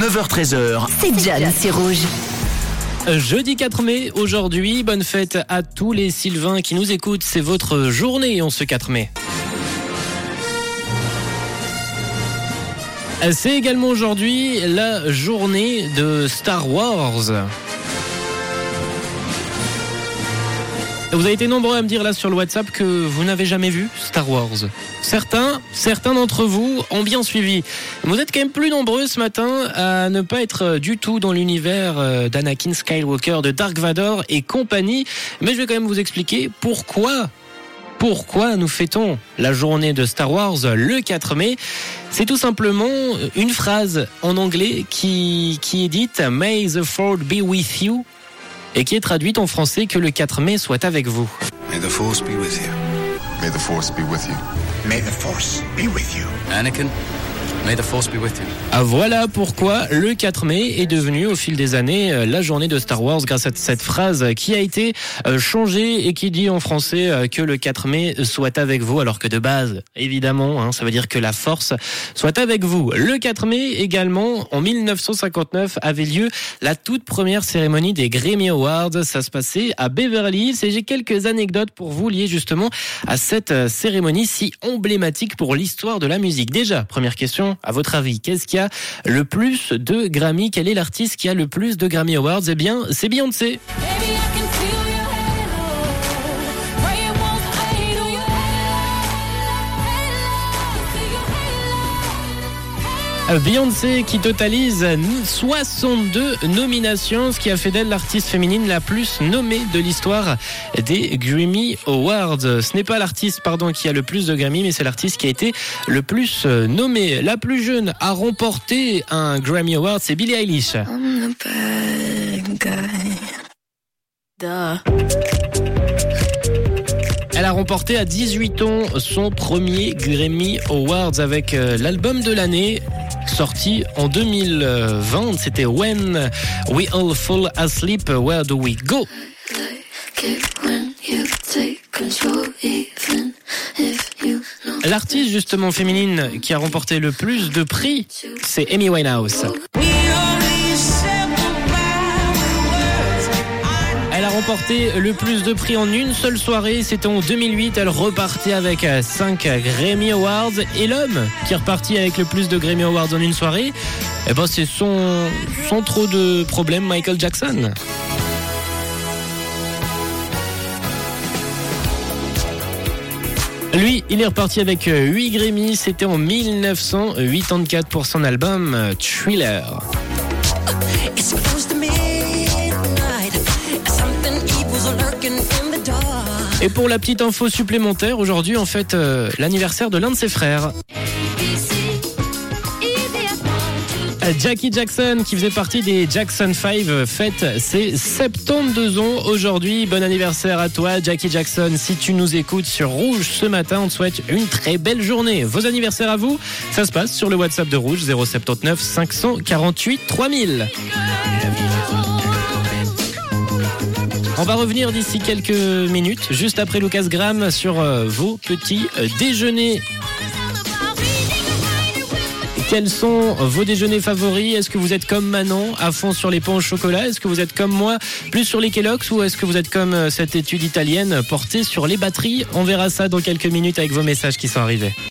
9h13h. C'est John, c'est rouge. Jeudi 4 mai, aujourd'hui, bonne fête à tous les Sylvains qui nous écoutent. C'est votre journée en ce 4 mai. C'est également aujourd'hui la journée de Star Wars. Vous avez été nombreux à me dire là sur le WhatsApp que vous n'avez jamais vu Star Wars. Certains, certains d'entre vous ont bien suivi. Vous êtes quand même plus nombreux ce matin à ne pas être du tout dans l'univers euh, d'Anakin Skywalker, de Dark Vador et compagnie. Mais je vais quand même vous expliquer pourquoi pourquoi nous fêtons la journée de Star Wars le 4 mai C'est tout simplement une phrase en anglais qui, qui est dite May the Fourth be with you et qui est traduite en français que le 4 mai soit avec vous. May the force be with you. May the force be with you. May the force be with you. Anakin, Ah, voilà pourquoi le 4 mai est devenu au fil des années euh, la journée de Star Wars grâce à cette phrase qui a été euh, changée et qui dit en français euh, que le 4 mai soit avec vous alors que de base évidemment hein, ça veut dire que la force soit avec vous. Le 4 mai également en 1959 avait lieu la toute première cérémonie des Grammy Awards. Ça se passait à Beverly Hills et j'ai quelques anecdotes pour vous liées justement à cette cérémonie si emblématique pour l'histoire de la musique. Déjà, première question, à votre avis, qu'est-ce qui a le plus de Grammy? Quel est l'artiste qui a le plus de Grammy Awards? Eh bien, c'est Beyoncé. Beyoncé qui totalise 62 nominations, ce qui a fait d'elle l'artiste féminine la plus nommée de l'histoire des Grammy Awards. Ce n'est pas l'artiste pardon qui a le plus de Grammy, mais c'est l'artiste qui a été le plus nommé. La plus jeune à remporter un Grammy Award, c'est Billie Eilish. I'm the bad guy. Duh. Elle a remporté à 18 ans son premier Grammy Awards avec euh, l'album de l'année sorti en 2020. C'était When We All Fall Asleep, Where Do We Go? L'artiste justement féminine qui a remporté le plus de prix, c'est Amy Winehouse. Le plus de prix en une seule soirée, c'était en 2008. Elle repartait avec 5 Grammy Awards. Et l'homme qui est reparti avec le plus de Grammy Awards en une soirée, eh ben c'est son, sans trop de problèmes, Michael Jackson. Lui, il est reparti avec 8 Grammy, c'était en 1984 pour son album euh, Thriller. Et pour la petite info supplémentaire, aujourd'hui, en fait, euh, l'anniversaire de l'un de ses frères. Euh, Jackie Jackson, qui faisait partie des Jackson 5, euh, fête ses 72 ans aujourd'hui. Bon anniversaire à toi, Jackie Jackson. Si tu nous écoutes sur Rouge ce matin, on te souhaite une très belle journée. Vos anniversaires à vous, ça se passe sur le WhatsApp de Rouge 079 548 3000. On va revenir d'ici quelques minutes, juste après Lucas Graham, sur euh, vos petits euh, déjeuners. Quels sont vos déjeuners favoris? Est-ce que vous êtes comme Manon, à fond sur les pains au chocolat? Est-ce que vous êtes comme moi, plus sur les Kellogg's? Ou est-ce que vous êtes comme euh, cette étude italienne, portée sur les batteries? On verra ça dans quelques minutes avec vos messages qui sont arrivés.